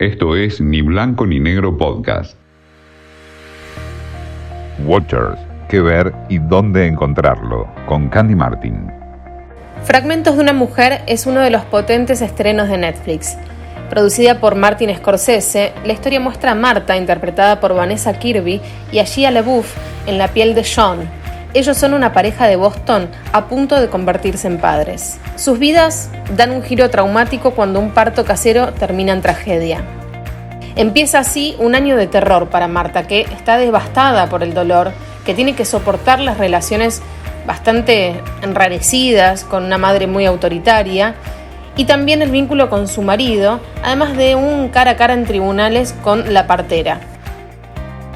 Esto es Ni Blanco ni Negro Podcast. Watchers, qué ver y dónde encontrarlo, con Candy Martin. Fragmentos de una mujer es uno de los potentes estrenos de Netflix. Producida por Martin Scorsese, la historia muestra a Marta, interpretada por Vanessa Kirby, y a Shia LaBeouf en la piel de Sean. Ellos son una pareja de Boston a punto de convertirse en padres. Sus vidas dan un giro traumático cuando un parto casero termina en tragedia. Empieza así un año de terror para Marta, que está devastada por el dolor, que tiene que soportar las relaciones bastante enrarecidas con una madre muy autoritaria y también el vínculo con su marido, además de un cara a cara en tribunales con la partera.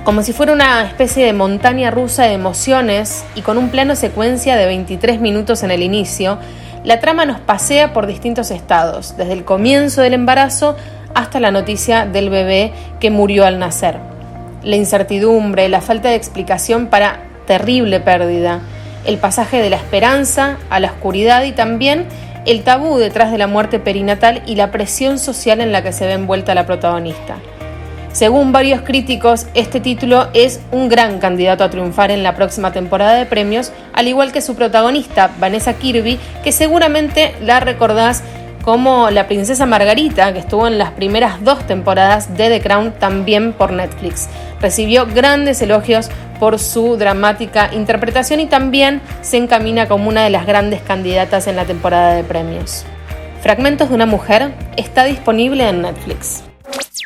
Como si fuera una especie de montaña rusa de emociones y con un plano secuencia de 23 minutos en el inicio, la trama nos pasea por distintos estados, desde el comienzo del embarazo hasta la noticia del bebé que murió al nacer. La incertidumbre, la falta de explicación para terrible pérdida, el pasaje de la esperanza a la oscuridad y también el tabú detrás de la muerte perinatal y la presión social en la que se ve envuelta la protagonista. Según varios críticos, este título es un gran candidato a triunfar en la próxima temporada de premios, al igual que su protagonista, Vanessa Kirby, que seguramente la recordás como la princesa Margarita, que estuvo en las primeras dos temporadas de The Crown también por Netflix. Recibió grandes elogios por su dramática interpretación y también se encamina como una de las grandes candidatas en la temporada de premios. Fragmentos de una mujer está disponible en Netflix.